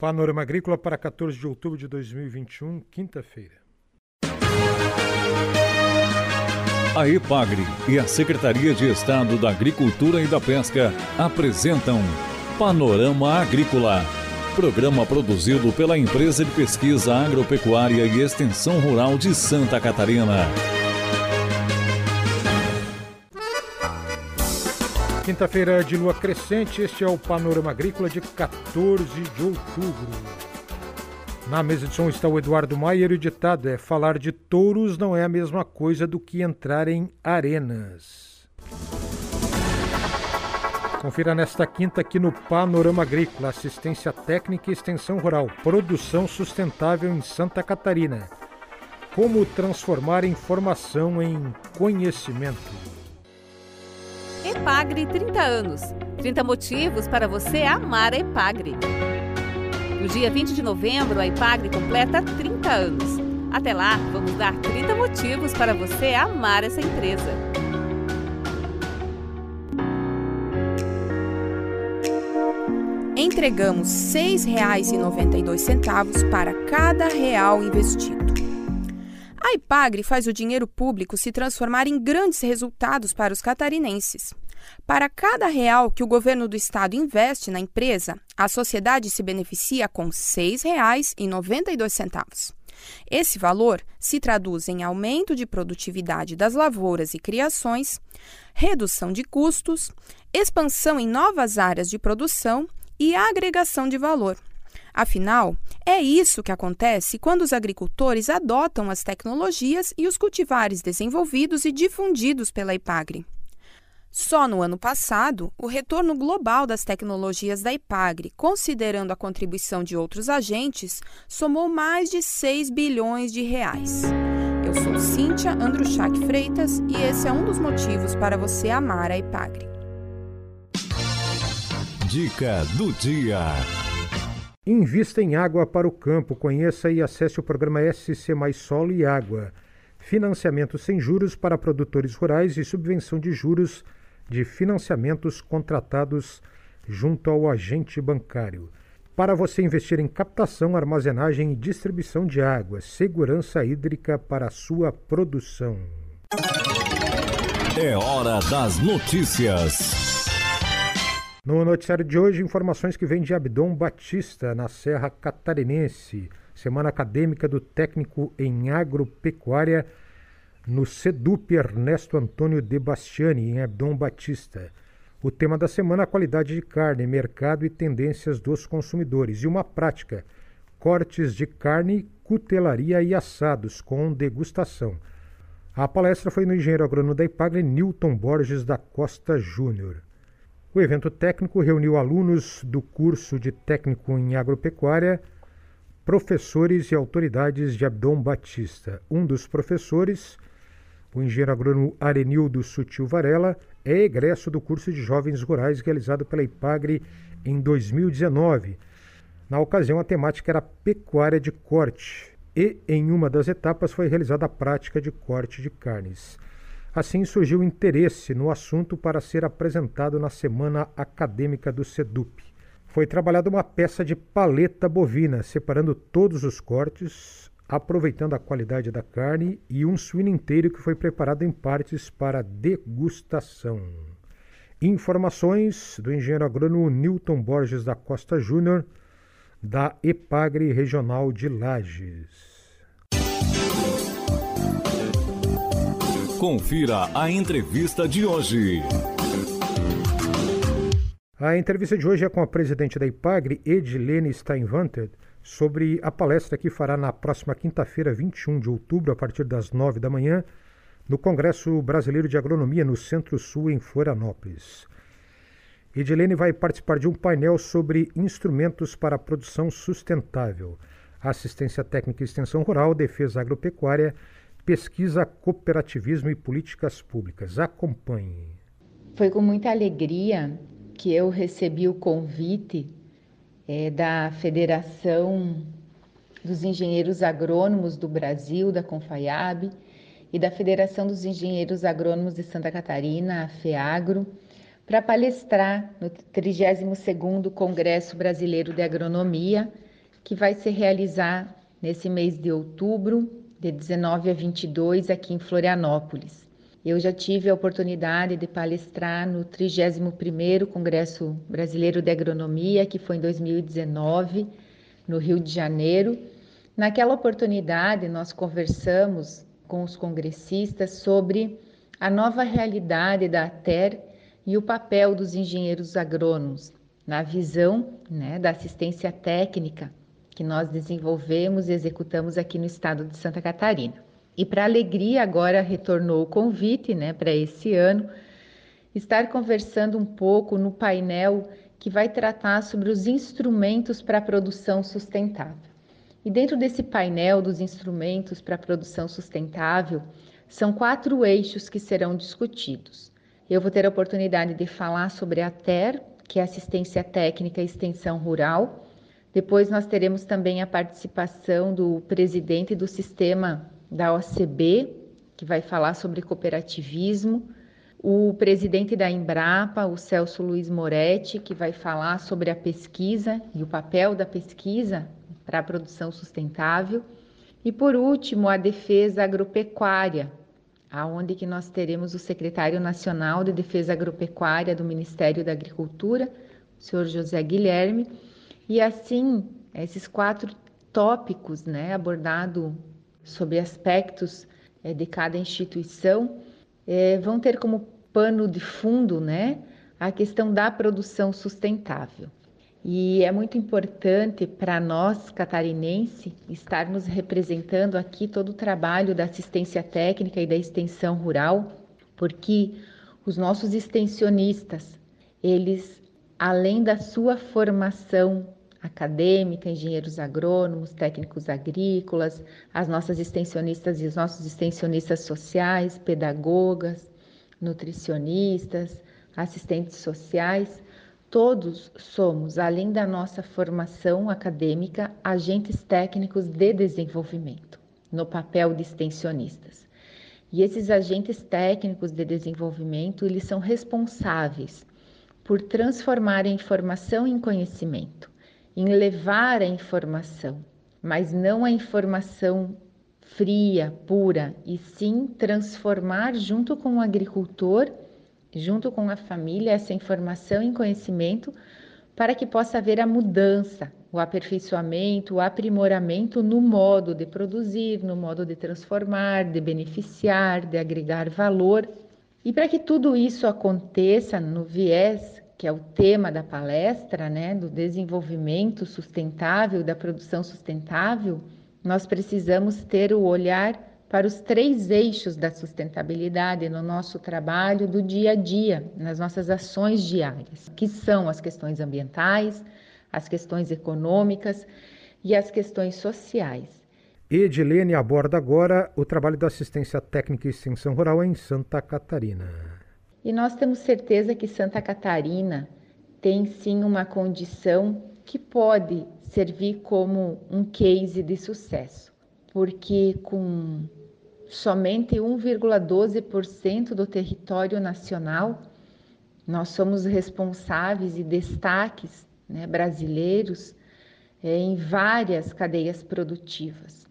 Panorama Agrícola para 14 de outubro de 2021, quinta-feira. A EPAGRE e a Secretaria de Estado da Agricultura e da Pesca apresentam Panorama Agrícola, programa produzido pela Empresa de Pesquisa Agropecuária e Extensão Rural de Santa Catarina. Quinta-feira de lua crescente, este é o Panorama Agrícola de 14 de outubro. Na mesa de som está o Eduardo Maier e o ditado é: falar de touros não é a mesma coisa do que entrar em arenas. Confira nesta quinta aqui no Panorama Agrícola, assistência técnica e extensão rural, produção sustentável em Santa Catarina. Como transformar informação em conhecimento. Epagre 30 anos. 30 motivos para você amar a Epagre. No dia 20 de novembro, a Epagre completa 30 anos. Até lá, vamos dar 30 motivos para você amar essa empresa. Entregamos R$ 6,92 para cada real investido. A IPAGRE faz o dinheiro público se transformar em grandes resultados para os catarinenses. Para cada real que o governo do estado investe na empresa, a sociedade se beneficia com R$ 6,92. Esse valor se traduz em aumento de produtividade das lavouras e criações, redução de custos, expansão em novas áreas de produção e agregação de valor. Afinal, é isso que acontece quando os agricultores adotam as tecnologias e os cultivares desenvolvidos e difundidos pela IPAGRE. Só no ano passado, o retorno global das tecnologias da IPAGRE, considerando a contribuição de outros agentes, somou mais de 6 bilhões de reais. Eu sou Cíntia Andruchak Freitas e esse é um dos motivos para você amar a IPAGRE. Dica do dia. Invista em água para o campo. Conheça e acesse o programa SC Mais Solo e Água. Financiamento sem juros para produtores rurais e subvenção de juros de financiamentos contratados junto ao agente bancário. Para você investir em captação, armazenagem e distribuição de água, segurança hídrica para a sua produção. É hora das notícias. No noticiário de hoje, informações que vêm de Abdom Batista, na Serra Catarinense. Semana acadêmica do técnico em agropecuária no SEDUP Ernesto Antônio de Bastiani, em Abdom Batista. O tema da semana é a qualidade de carne, mercado e tendências dos consumidores. E uma prática, cortes de carne, cutelaria e assados com degustação. A palestra foi no engenheiro agrônomo da Ipagre, Newton Borges da Costa Júnior. O evento técnico reuniu alunos do curso de técnico em agropecuária, professores e autoridades de Abdom Batista. Um dos professores, o engenheiro agrônomo Arenildo Sutil Varela, é egresso do curso de jovens rurais realizado pela IPAGRE em 2019. Na ocasião, a temática era pecuária de corte e, em uma das etapas, foi realizada a prática de corte de carnes. Assim surgiu interesse no assunto para ser apresentado na Semana Acadêmica do SEDUP. Foi trabalhada uma peça de paleta bovina, separando todos os cortes, aproveitando a qualidade da carne, e um suíno inteiro que foi preparado em partes para degustação. Informações do engenheiro agrônomo Newton Borges da Costa Júnior, da EPAGRE Regional de Lages. Confira a entrevista de hoje. A entrevista de hoje é com a presidente da IPAGRE, Edilene Steinwanter, sobre a palestra que fará na próxima quinta-feira, 21 de outubro, a partir das 9 da manhã, no Congresso Brasileiro de Agronomia, no Centro-Sul, em Florianópolis. Edilene vai participar de um painel sobre instrumentos para a produção sustentável, assistência técnica e extensão rural, defesa agropecuária Pesquisa Cooperativismo e Políticas Públicas. Acompanhe. Foi com muita alegria que eu recebi o convite é, da Federação dos Engenheiros Agrônomos do Brasil, da Confaiab, e da Federação dos Engenheiros Agrônomos de Santa Catarina, a FEAGRO, para palestrar no 32º Congresso Brasileiro de Agronomia, que vai se realizar nesse mês de outubro, de 19 a 22, aqui em Florianópolis. Eu já tive a oportunidade de palestrar no 31º Congresso Brasileiro de Agronomia, que foi em 2019, no Rio de Janeiro. Naquela oportunidade, nós conversamos com os congressistas sobre a nova realidade da ATER e o papel dos engenheiros agrônomos na visão né, da assistência técnica que nós desenvolvemos e executamos aqui no estado de Santa Catarina. E para alegria, agora retornou o convite né, para esse ano, estar conversando um pouco no painel que vai tratar sobre os instrumentos para a produção sustentável. E dentro desse painel dos instrumentos para a produção sustentável, são quatro eixos que serão discutidos. Eu vou ter a oportunidade de falar sobre a TER, que é Assistência Técnica e Extensão Rural. Depois nós teremos também a participação do presidente do sistema da OCB, que vai falar sobre cooperativismo, o presidente da Embrapa, o Celso Luiz Moretti, que vai falar sobre a pesquisa e o papel da pesquisa para a produção sustentável. E por último, a defesa agropecuária, aonde que nós teremos o secretário nacional de defesa agropecuária do Ministério da Agricultura, o senhor José Guilherme, e assim esses quatro tópicos, né, abordado sobre aspectos é, de cada instituição, é, vão ter como pano de fundo, né, a questão da produção sustentável. E é muito importante para nós, catarinense, estarmos representando aqui todo o trabalho da assistência técnica e da extensão rural, porque os nossos extensionistas, eles, além da sua formação acadêmica, engenheiros agrônomos, técnicos agrícolas, as nossas extensionistas e os nossos extensionistas sociais, pedagogas, nutricionistas, assistentes sociais, Todos somos, além da nossa formação acadêmica, agentes técnicos de desenvolvimento, no papel de extensionistas. E esses agentes técnicos de desenvolvimento, eles são responsáveis por transformar a informação em conhecimento, em levar a informação, mas não a informação fria, pura, e sim transformar junto com o agricultor junto com a família, essa informação e conhecimento para que possa haver a mudança, o aperfeiçoamento, o aprimoramento no modo de produzir, no modo de transformar, de beneficiar, de agregar valor. E para que tudo isso aconteça no viés, que é o tema da palestra, né, do desenvolvimento sustentável, da produção sustentável, nós precisamos ter o olhar para os três eixos da sustentabilidade no nosso trabalho do dia a dia, nas nossas ações diárias, que são as questões ambientais, as questões econômicas e as questões sociais. Edilene aborda agora o trabalho da assistência técnica e extensão rural em Santa Catarina. E nós temos certeza que Santa Catarina tem sim uma condição que pode servir como um case de sucesso, porque com somente 1,12% do território nacional. Nós somos responsáveis e destaques né, brasileiros é, em várias cadeias produtivas.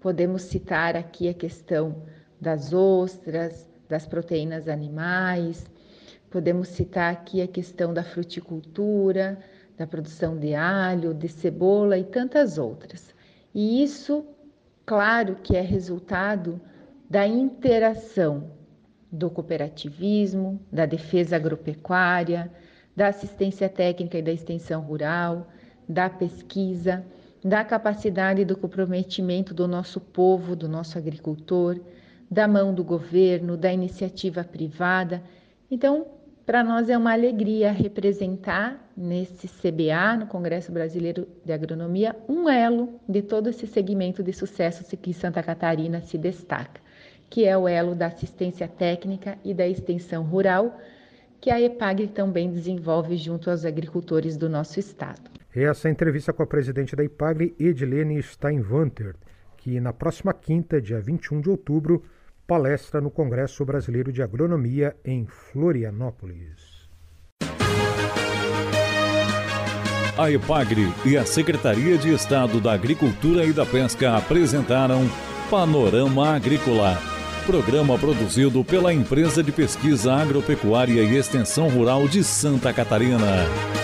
Podemos citar aqui a questão das ostras, das proteínas animais, podemos citar aqui a questão da fruticultura, da produção de alho, de cebola e tantas outras. E isso, claro que é resultado da interação do cooperativismo, da defesa agropecuária, da assistência técnica e da extensão rural, da pesquisa, da capacidade do comprometimento do nosso povo, do nosso agricultor, da mão do governo, da iniciativa privada. Então, para nós é uma alegria representar nesse CBA, no Congresso Brasileiro de Agronomia, um elo de todo esse segmento de sucesso que Santa Catarina se destaca que é o elo da assistência técnica e da extensão rural, que a EPAG também desenvolve junto aos agricultores do nosso estado. Essa entrevista com a presidente da EPAGRE, Edilene Steinwanter, que na próxima quinta, dia 21 de outubro, palestra no Congresso Brasileiro de Agronomia em Florianópolis. A EPAGRE e a Secretaria de Estado da Agricultura e da Pesca apresentaram Panorama Agrícola, programa produzido pela Empresa de Pesquisa Agropecuária e Extensão Rural de Santa Catarina.